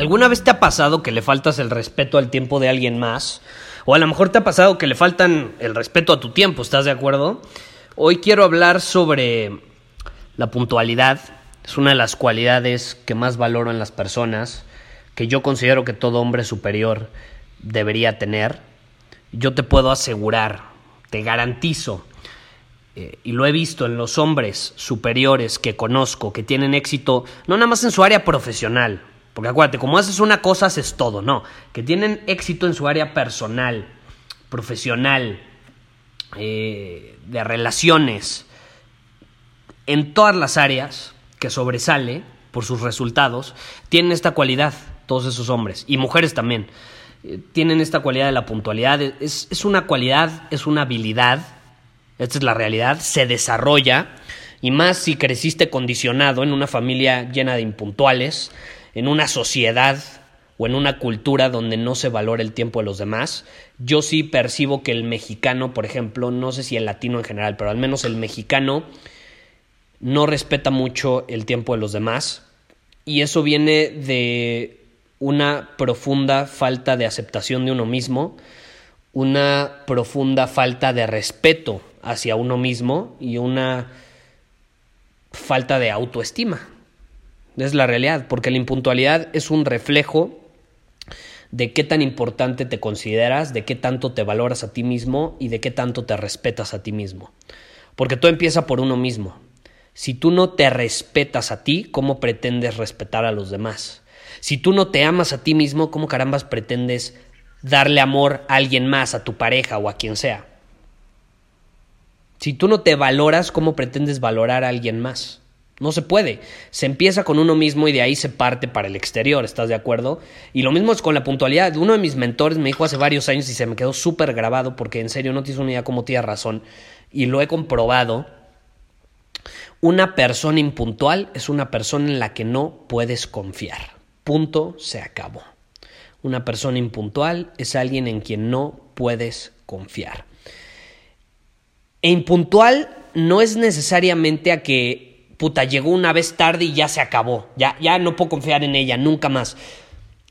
¿Alguna vez te ha pasado que le faltas el respeto al tiempo de alguien más? O a lo mejor te ha pasado que le faltan el respeto a tu tiempo, ¿estás de acuerdo? Hoy quiero hablar sobre la puntualidad. Es una de las cualidades que más valoro en las personas, que yo considero que todo hombre superior debería tener. Yo te puedo asegurar, te garantizo, eh, y lo he visto en los hombres superiores que conozco, que tienen éxito, no nada más en su área profesional, porque acuérdate, como haces una cosa, haces todo, no. Que tienen éxito en su área personal, profesional, eh, de relaciones, en todas las áreas que sobresale por sus resultados, tienen esta cualidad, todos esos hombres, y mujeres también. Eh, tienen esta cualidad de la puntualidad. Es, es una cualidad, es una habilidad, esta es la realidad, se desarrolla, y más si creciste condicionado en una familia llena de impuntuales, en una sociedad o en una cultura donde no se valora el tiempo de los demás, yo sí percibo que el mexicano, por ejemplo, no sé si el latino en general, pero al menos el mexicano no respeta mucho el tiempo de los demás y eso viene de una profunda falta de aceptación de uno mismo, una profunda falta de respeto hacia uno mismo y una falta de autoestima. Es la realidad, porque la impuntualidad es un reflejo de qué tan importante te consideras, de qué tanto te valoras a ti mismo y de qué tanto te respetas a ti mismo. Porque todo empieza por uno mismo. Si tú no te respetas a ti, ¿cómo pretendes respetar a los demás? Si tú no te amas a ti mismo, ¿cómo carambas pretendes darle amor a alguien más, a tu pareja o a quien sea? Si tú no te valoras, ¿cómo pretendes valorar a alguien más? No se puede. Se empieza con uno mismo y de ahí se parte para el exterior, ¿estás de acuerdo? Y lo mismo es con la puntualidad. Uno de mis mentores me dijo hace varios años y se me quedó súper grabado porque en serio no tienes una idea cómo tienes razón. Y lo he comprobado. Una persona impuntual es una persona en la que no puedes confiar. Punto, se acabó. Una persona impuntual es alguien en quien no puedes confiar. E impuntual no es necesariamente a que puta, llegó una vez tarde y ya se acabó. Ya, ya no puedo confiar en ella, nunca más.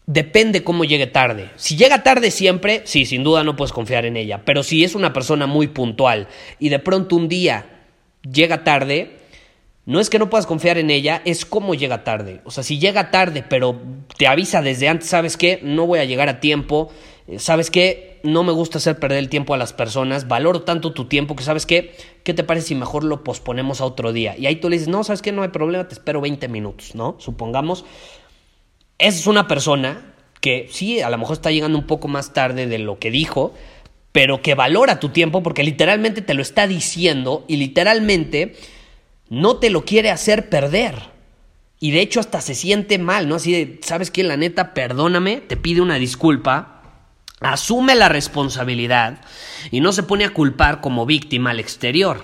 Depende cómo llegue tarde. Si llega tarde siempre, sí, sin duda no puedes confiar en ella. Pero si es una persona muy puntual y de pronto un día llega tarde, no es que no puedas confiar en ella, es cómo llega tarde. O sea, si llega tarde, pero te avisa desde antes, ¿sabes qué? No voy a llegar a tiempo. Eh, ¿Sabes qué? no me gusta hacer perder el tiempo a las personas, valoro tanto tu tiempo que sabes qué, ¿qué te parece si mejor lo posponemos a otro día? Y ahí tú le dices, no, sabes qué, no hay problema, te espero 20 minutos, ¿no? Supongamos, esa es una persona que sí, a lo mejor está llegando un poco más tarde de lo que dijo, pero que valora tu tiempo porque literalmente te lo está diciendo y literalmente no te lo quiere hacer perder. Y de hecho hasta se siente mal, ¿no? Así de, ¿sabes qué? La neta, perdóname, te pide una disculpa asume la responsabilidad y no se pone a culpar como víctima al exterior.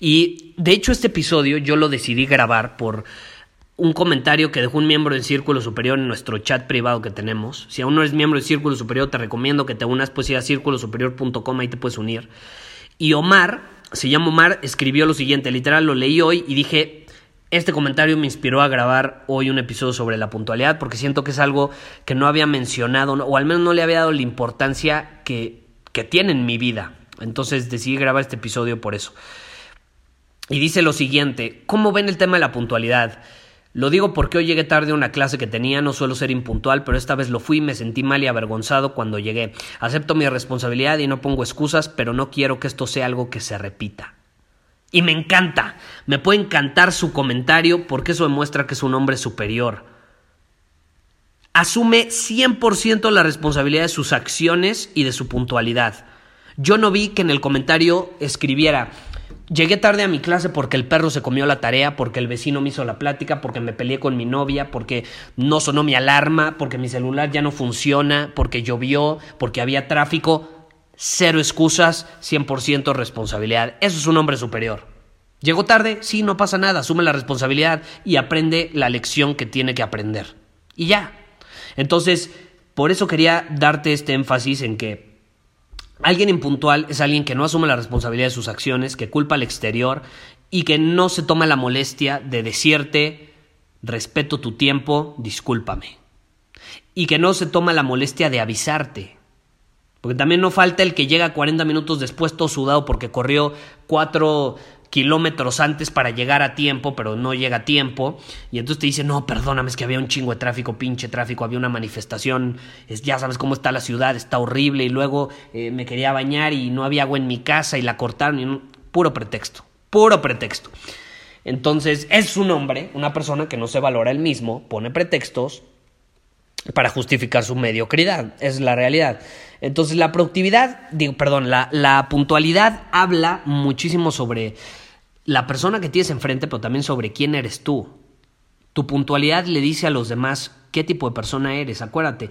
Y de hecho este episodio yo lo decidí grabar por un comentario que dejó un miembro del Círculo Superior en nuestro chat privado que tenemos. Si aún no eres miembro del Círculo Superior, te recomiendo que te unas, pues ir a círculosuperior.com, ahí te puedes unir. Y Omar, se llama Omar, escribió lo siguiente, literal lo leí hoy y dije, este comentario me inspiró a grabar hoy un episodio sobre la puntualidad porque siento que es algo que no había mencionado o al menos no le había dado la importancia que, que tiene en mi vida. Entonces decidí grabar este episodio por eso. Y dice lo siguiente, ¿cómo ven el tema de la puntualidad? Lo digo porque hoy llegué tarde a una clase que tenía, no suelo ser impuntual, pero esta vez lo fui y me sentí mal y avergonzado cuando llegué. Acepto mi responsabilidad y no pongo excusas, pero no quiero que esto sea algo que se repita. Y me encanta, me puede encantar su comentario porque eso demuestra que es un hombre superior. Asume 100% la responsabilidad de sus acciones y de su puntualidad. Yo no vi que en el comentario escribiera, Llegué tarde a mi clase porque el perro se comió la tarea, porque el vecino me hizo la plática, porque me peleé con mi novia, porque no sonó mi alarma, porque mi celular ya no funciona, porque llovió, porque había tráfico. Cero excusas, 100% responsabilidad. Eso es un hombre superior. Llegó tarde, sí, no pasa nada, asume la responsabilidad y aprende la lección que tiene que aprender. Y ya. Entonces, por eso quería darte este énfasis en que Alguien impuntual es alguien que no asume la responsabilidad de sus acciones, que culpa al exterior y que no se toma la molestia de decirte respeto tu tiempo, discúlpame. Y que no se toma la molestia de avisarte. Porque también no falta el que llega 40 minutos después todo sudado porque corrió cuatro kilómetros antes para llegar a tiempo, pero no llega a tiempo, y entonces te dice, no, perdóname, es que había un chingo de tráfico, pinche tráfico, había una manifestación, es, ya sabes cómo está la ciudad, está horrible, y luego eh, me quería bañar y no había agua en mi casa y la cortaron, y puro pretexto, puro pretexto. Entonces, es un hombre, una persona que no se valora él mismo, pone pretextos para justificar su mediocridad, es la realidad. Entonces la productividad, digo, perdón, la, la puntualidad habla muchísimo sobre la persona que tienes enfrente, pero también sobre quién eres tú. Tu puntualidad le dice a los demás qué tipo de persona eres, acuérdate.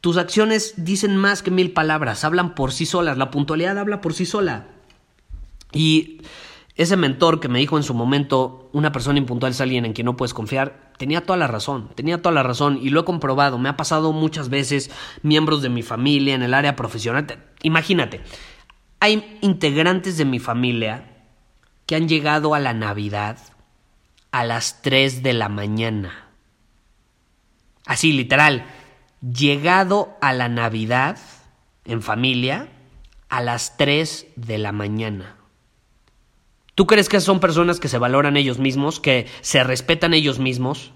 Tus acciones dicen más que mil palabras, hablan por sí solas, la puntualidad habla por sí sola. Y ese mentor que me dijo en su momento, una persona impuntual es alguien en quien no puedes confiar, tenía toda la razón, tenía toda la razón y lo he comprobado, me ha pasado muchas veces, miembros de mi familia, en el área profesional. Imagínate, hay integrantes de mi familia que han llegado a la Navidad a las 3 de la mañana. Así, literal, llegado a la Navidad en familia a las 3 de la mañana. ¿Tú crees que son personas que se valoran ellos mismos, que se respetan ellos mismos?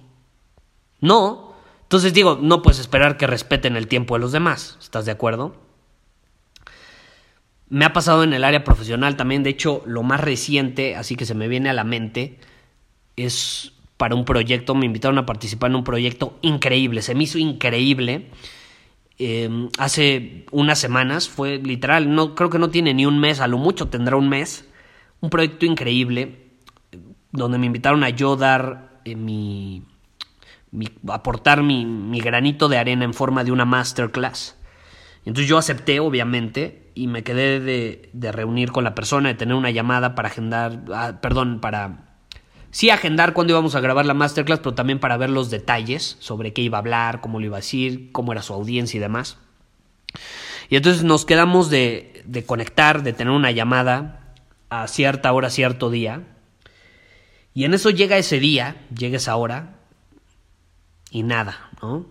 No. Entonces digo, no puedes esperar que respeten el tiempo de los demás. ¿Estás de acuerdo? Me ha pasado en el área profesional también. De hecho, lo más reciente, así que se me viene a la mente, es para un proyecto. Me invitaron a participar en un proyecto increíble. Se me hizo increíble. Em, hace unas semanas, fue literal, no, creo que no tiene ni un mes, a lo mucho tendrá un mes un proyecto increíble donde me invitaron a yo dar eh, mi, aportar mi, mi, granito de arena en forma de una masterclass. Entonces yo acepté, obviamente, y me quedé de, de reunir con la persona, de tener una llamada para agendar, ah, perdón, para... Sí, agendar cuándo íbamos a grabar la masterclass, pero también para ver los detalles sobre qué iba a hablar, cómo lo iba a decir, cómo era su audiencia y demás. Y entonces nos quedamos de, de conectar, de tener una llamada a cierta hora, cierto día. Y en eso llega ese día, llega esa hora y nada, ¿no?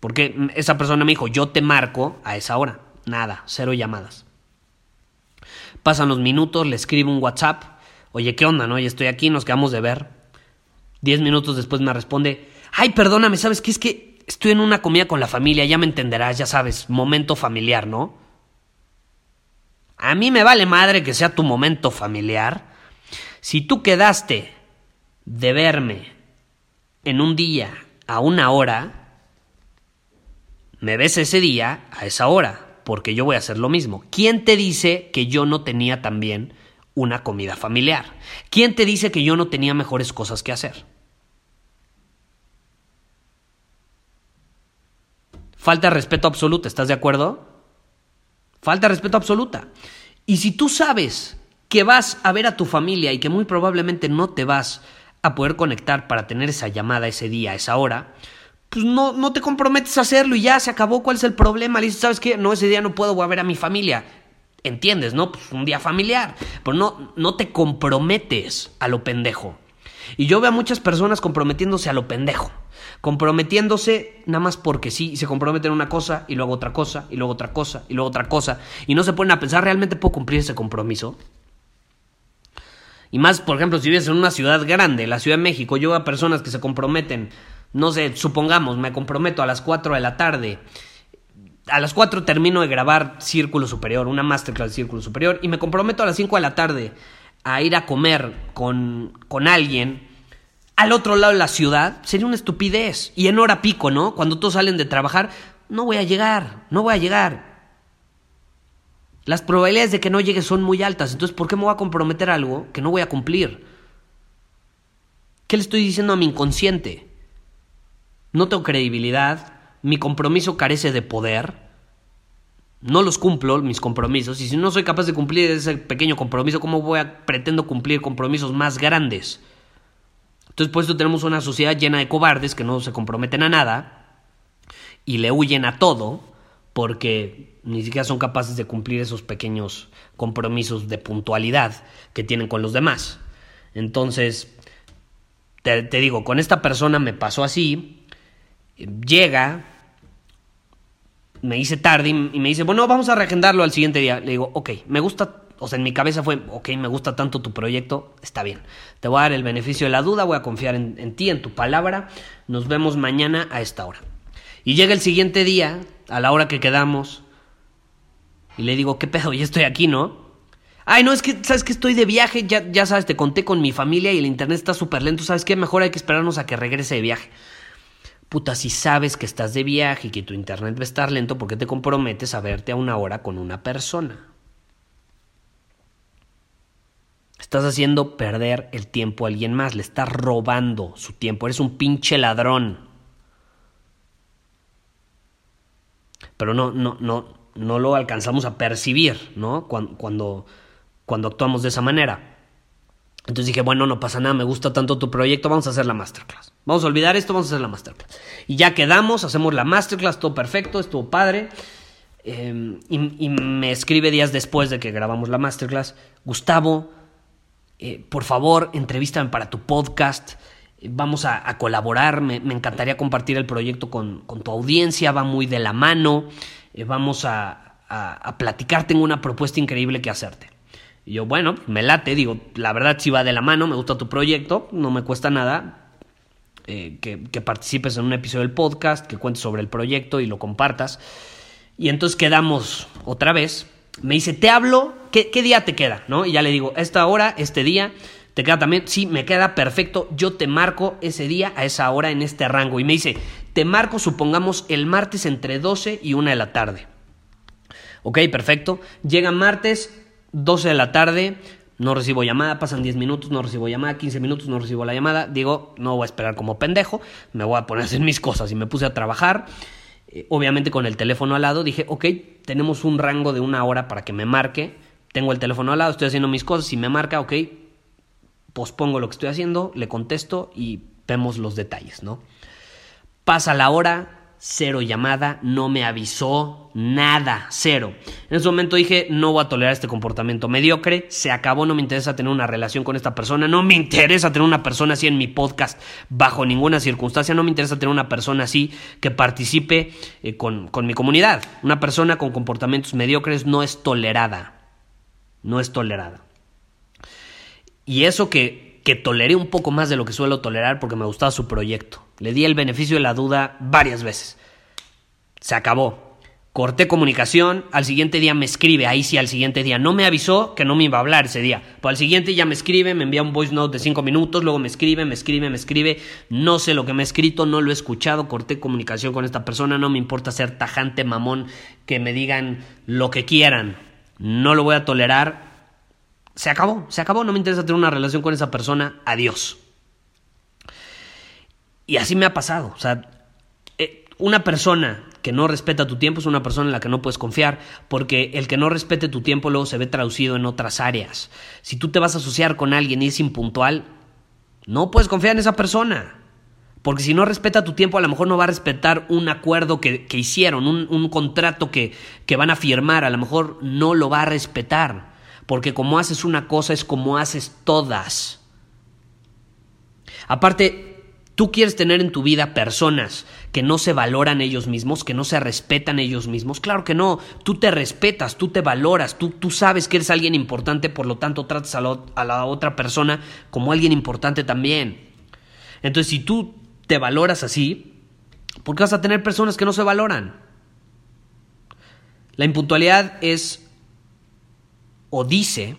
Porque esa persona me dijo, yo te marco a esa hora. Nada, cero llamadas. Pasan los minutos, le escribo un WhatsApp. Oye, ¿qué onda, no? Ya estoy aquí, nos quedamos de ver. Diez minutos después me responde, ay, perdóname, ¿sabes qué? Es que estoy en una comida con la familia, ya me entenderás, ya sabes, momento familiar, ¿no? A mí me vale madre que sea tu momento familiar. Si tú quedaste de verme en un día a una hora, me ves ese día a esa hora, porque yo voy a hacer lo mismo. ¿Quién te dice que yo no tenía también una comida familiar? ¿Quién te dice que yo no tenía mejores cosas que hacer? Falta respeto absoluto, ¿estás de acuerdo? Falta respeto absoluta. Y si tú sabes que vas a ver a tu familia y que muy probablemente no te vas a poder conectar para tener esa llamada ese día, esa hora, pues no, no te comprometes a hacerlo y ya se acabó. ¿Cuál es el problema? Le dices, ¿sabes qué? No, ese día no puedo, a ver a mi familia. ¿Entiendes, no? Pues un día familiar. Pero no, no te comprometes a lo pendejo. Y yo veo a muchas personas comprometiéndose a lo pendejo comprometiéndose nada más porque sí, se comprometen una cosa y luego otra cosa y luego otra cosa y luego otra cosa y no se ponen a pensar realmente puedo cumplir ese compromiso. Y más, por ejemplo, si vives en una ciudad grande, la Ciudad de México, yo veo a personas que se comprometen, no sé, supongamos, me comprometo a las 4 de la tarde. A las 4 termino de grabar Círculo Superior, una masterclass de Círculo Superior, y me comprometo a las 5 de la tarde a ir a comer con, con alguien al otro lado de la ciudad, sería una estupidez. Y en hora pico, ¿no? Cuando todos salen de trabajar, no voy a llegar, no voy a llegar. Las probabilidades de que no llegue son muy altas, entonces ¿por qué me voy a comprometer algo que no voy a cumplir? ¿Qué le estoy diciendo a mi inconsciente? No tengo credibilidad, mi compromiso carece de poder, no los cumplo, mis compromisos, y si no soy capaz de cumplir ese pequeño compromiso, ¿cómo voy a pretendo cumplir compromisos más grandes? Entonces, por eso tenemos una sociedad llena de cobardes que no se comprometen a nada y le huyen a todo porque ni siquiera son capaces de cumplir esos pequeños compromisos de puntualidad que tienen con los demás. Entonces, te, digo, con esta persona me pasó así, llega, me dice tarde y, me dice, bueno, vamos a reagendarlo al siguiente día. Le digo, ok, me gusta, o sea, en mi cabeza fue, ok, me gusta tanto tu proyecto, está bien. Te voy a dar el beneficio de la duda, voy a confiar en, en ti, en tu palabra. Nos vemos mañana a esta hora. Y llega el siguiente día, a la hora que quedamos, y le digo, ¿qué pedo? Ya estoy aquí, ¿no? Ay, no, es que, ¿sabes que Estoy de viaje, ya, ya sabes, te conté con mi familia y el internet está súper lento, ¿sabes qué? Mejor hay que esperarnos a que regrese de viaje. Puta, si sabes que estás de viaje y que tu internet va a estar lento, ¿por qué te comprometes a verte a una hora con una persona? Estás haciendo perder el tiempo a alguien más, le estás robando su tiempo, eres un pinche ladrón. Pero no, no, no, no lo alcanzamos a percibir, ¿no? Cuando, cuando, actuamos de esa manera. Entonces dije, bueno, no pasa nada, me gusta tanto tu proyecto, vamos a hacer la masterclass. Vamos a olvidar esto, vamos a hacer la masterclass. Y ya quedamos, hacemos la masterclass, todo perfecto, estuvo padre. Em, y, me escribe días después de que grabamos la masterclass, Gustavo, eh, por favor, entrevístame para tu podcast, vamos a, colaborar, me, encantaría compartir el proyecto con, con tu audiencia, va muy de la mano. Eh, vamos a, a, platicar, tengo una propuesta increíble que hacerte. Y yo, bueno, me late, digo, la verdad si va de la mano, me gusta tu proyecto, no me cuesta nada eh, que, participes en un episodio del podcast, que cuentes sobre el proyecto y lo compartas. Y entonces quedamos otra vez. Me dice, te hablo, ¿qué, día te queda? ¿No? Y ya le digo, esta hora, este día, ¿Te queda también? Sí, me queda perfecto. Yo te marco ese día a esa hora en este rango. Y me dice, te marco, supongamos, el martes entre 12 y 1 de la tarde. Ok, perfecto. Llega martes, 12 de la tarde. No recibo llamada, pasan 10 minutos, no recibo llamada, 15 minutos, no recibo la llamada. Digo, no voy a esperar como pendejo, me voy a poner a hacer mis cosas. Y me puse a trabajar, eh, obviamente con el teléfono al lado. Dije, ok, tenemos un rango de una hora para que me marque. Tengo el teléfono al lado, estoy haciendo mis cosas. Si me marca, ok, pospongo lo que estoy haciendo, le contesto y vemos los detalles, ¿no? Pasa la hora, cero llamada, no me avisó nada, cero. En ese momento dije, no voy a tolerar este comportamiento mediocre, se acabó, no me interesa tener una relación con esta persona, no me interesa tener una persona así en mi podcast bajo ninguna circunstancia, no me interesa tener una persona así que participe eh, con, con mi comunidad. Una persona con comportamientos mediocres no es tolerada, no es tolerada. Y eso que, que toleré un poco más de lo que suelo tolerar porque me gustaba su proyecto. Le di el beneficio de la duda varias veces. Se acabó. Corté comunicación, al siguiente día me escribe, ahí sí al siguiente día. No me avisó que no me iba a hablar ese día. Pues al siguiente ya me escribe, me envía un voice note de cinco minutos, luego me escribe, me escribe, me escribe. No sé lo que me ha escrito, no lo he escuchado, corté comunicación con esta persona, no me importa ser tajante, mamón, que me digan lo que quieran. No lo voy a tolerar, se acabó, se acabó, no me interesa tener una relación con esa persona, adiós. Y así me ha pasado, o sea, eh, una persona que no respeta tu tiempo es una persona en la que no puedes confiar, porque el que no respete tu tiempo luego se ve traducido en otras áreas. Si tú te vas a asociar con alguien y es impuntual, no puedes confiar en esa persona. Porque si no respeta tu tiempo, a lo mejor no va a respetar un acuerdo que, hicieron, un, un contrato que, que van a firmar, a lo mejor no lo va a respetar porque como haces una cosa es como haces todas. Aparte, Tú quieres tener en tu vida personas que no se valoran ellos mismos, que no se respetan ellos mismos. Claro que no. Tú te respetas, tú te valoras, tú, tú sabes que eres alguien importante, por lo tanto tratas a la, otra persona como alguien importante también. Entonces, si tú te valoras así, ¿por qué vas a tener personas que no se valoran? La impuntualidad es o dice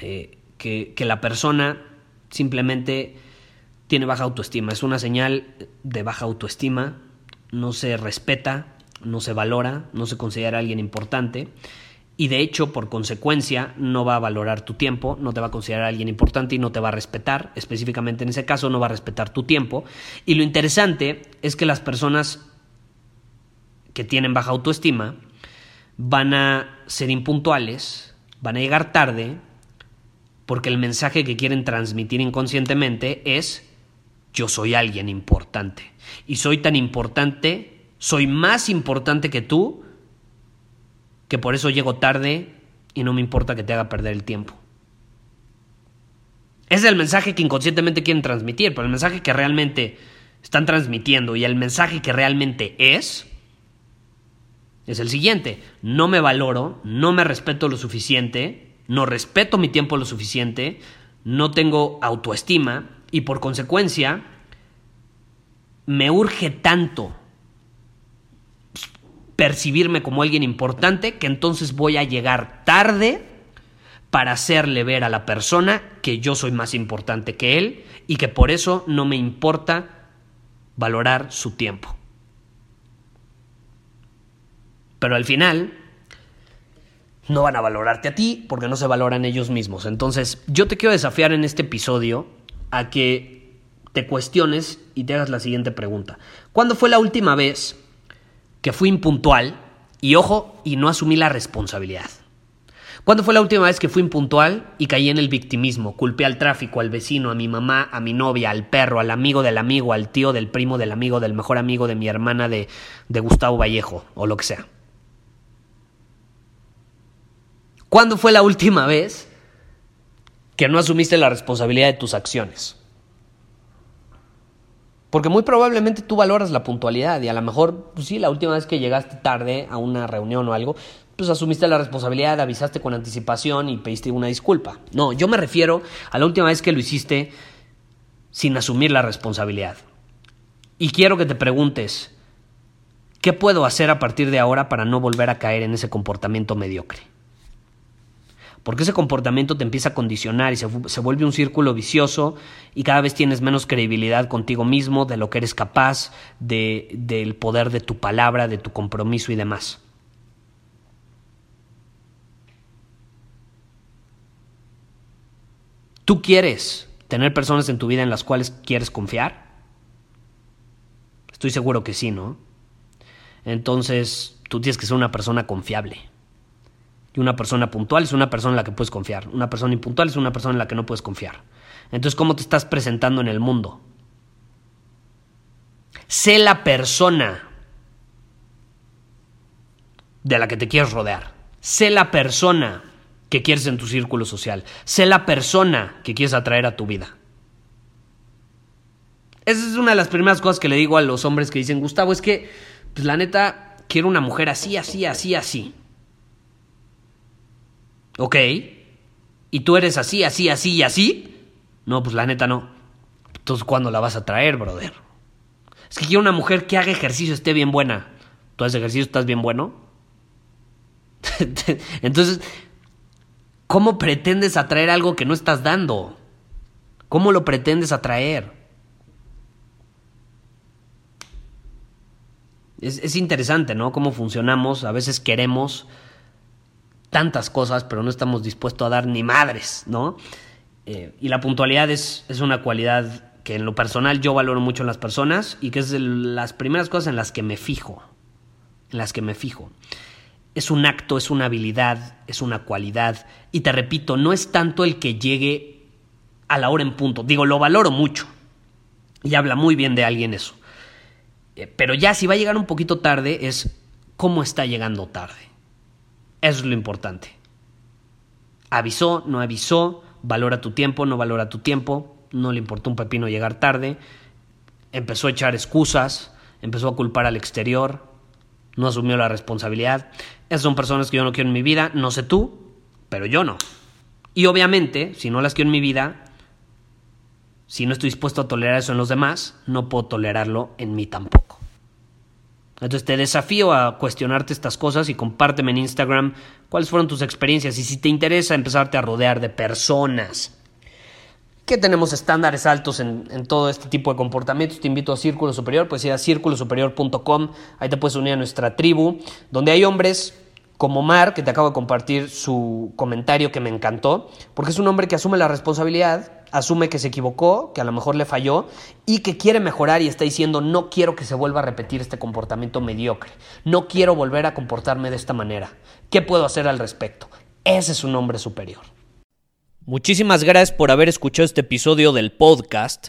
eh, que, que la persona simplemente tiene baja autoestima. Es una señal de baja autoestima, no se respeta, no se valora, no se considera alguien importante y de hecho, por consecuencia, no va a valorar tu tiempo, no te va a considerar alguien importante y no te va a respetar, específicamente en ese caso no va a respetar tu tiempo. Y lo interesante es que las personas que tienen baja autoestima van a ser impuntuales, van a llegar tarde, porque el mensaje que quieren transmitir inconscientemente es yo soy alguien importante. Y soy tan importante, soy más importante que tú, que por eso llego tarde y no me importa que te haga perder el tiempo. Ese es el mensaje que inconscientemente quieren transmitir, pero el mensaje que realmente están transmitiendo y el mensaje que realmente es es el siguiente. No me valoro, no me respeto lo suficiente, no respeto mi tiempo lo suficiente, no tengo autoestima y por consecuencia me urge tanto percibirme como alguien importante que entonces voy a llegar tarde para hacerle ver a la persona que yo soy más importante que él y que por eso no me importa valorar su tiempo. Pero al final no van a valorarte a ti porque no se valoran ellos mismos. Entonces yo te quiero desafiar en este episodio a que te cuestiones y te hagas la siguiente pregunta. ¿Cuándo fue la última vez que fui impuntual y ojo, y no asumí la responsabilidad? ¿Cuándo fue la última vez que fui impuntual y caí en el victimismo? Culpé al tráfico, al vecino, a mi mamá, a mi novia, al perro, al amigo del amigo, al tío del primo del amigo, del mejor amigo de mi hermana de, de Gustavo Vallejo o lo que sea. ¿Cuándo fue la última vez que no asumiste la responsabilidad de tus acciones? Porque muy probablemente tú valoras la puntualidad y a lo mejor, pues sí, la última vez que llegaste tarde a una reunión o algo, pues asumiste la responsabilidad, avisaste con anticipación y pediste una disculpa. No, yo me refiero a la última vez que lo hiciste sin asumir la responsabilidad. Y quiero que te preguntes, ¿qué puedo hacer a partir de ahora para no volver a caer en ese comportamiento mediocre? Porque ese comportamiento te empieza a condicionar y se, vuelve un círculo vicioso y cada vez tienes menos credibilidad contigo mismo, de lo que eres capaz, de, del poder de tu palabra, de tu compromiso y demás. ¿Tú quieres tener personas en tu vida en las cuales quieres confiar? Estoy seguro que sí, ¿no? Entonces, tú tienes que ser una persona confiable. Y una persona puntual es una persona en la que puedes confiar. Una persona impuntual es una persona en la que no puedes confiar. Entonces, ¿cómo te estás presentando en el mundo? Sé la persona de la que te quieres rodear. Sé la persona que quieres en tu círculo social. Sé la persona que quieres atraer a tu vida. Esa es una de las primeras cosas que le digo a los hombres que dicen, Gustavo, es que, pues la neta, quiero una mujer así, así, así, así. ¿Ok? ¿Y tú eres así, así, así y así? No, pues la neta no. Entonces, ¿cuándo la vas a traer, brother? Es que quiero una mujer que haga ejercicio, esté bien buena. ¿Tú haces ejercicio, estás bien bueno? Entonces, ¿cómo pretendes atraer algo que no estás dando? ¿Cómo lo pretendes atraer? Es, es interesante, ¿no? Cómo funcionamos. A veces queremos tantas cosas, pero no estamos dispuestos a dar ni madres, ¿no? Eh, y la puntualidad es, es, una cualidad que en lo personal yo valoro mucho en las personas y que es las primeras cosas en las que me fijo, en las que me fijo. Es un acto, es una habilidad, es una cualidad. Y te repito, no es tanto el que llegue a la hora en punto. Digo, lo valoro mucho. Y habla muy bien de alguien eso. Eh, pero ya si va a llegar un poquito tarde es cómo está llegando tarde. Eso es lo importante. Avisó, no avisó, valora tu tiempo, no valora tu tiempo. no le importó un pepino llegar tarde, empezó a echar excusas, empezó a culpar al exterior, no asumió la responsabilidad. Esas son personas que yo no quiero en mi vida, no sé tú, pero yo no. Y obviamente, si no las quiero en mi vida, si no estoy dispuesto a tolerar eso en los demás, no puedo tolerarlo en mí tampoco. Entonces te desafío a cuestionarte estas cosas y compárteme en Instagram cuáles fueron tus experiencias y si te interesa empezarte a rodear de personas que tenemos estándares altos en, todo este tipo de comportamientos. Te invito a Círculo Superior, pues ir a círculosuperior.com, ahí te puedes unir a nuestra tribu, donde hay hombres como Mar, que te acabo de compartir su comentario que me encantó, porque es un hombre que asume la responsabilidad, asume que se equivocó, que a lo mejor le falló y que quiere mejorar y está diciendo no quiero que se vuelva a repetir este comportamiento mediocre, no quiero volver a comportarme de esta manera, ¿qué puedo hacer al respecto? Ese es un hombre superior. Muchísimas gracias por haber escuchado este episodio del podcast.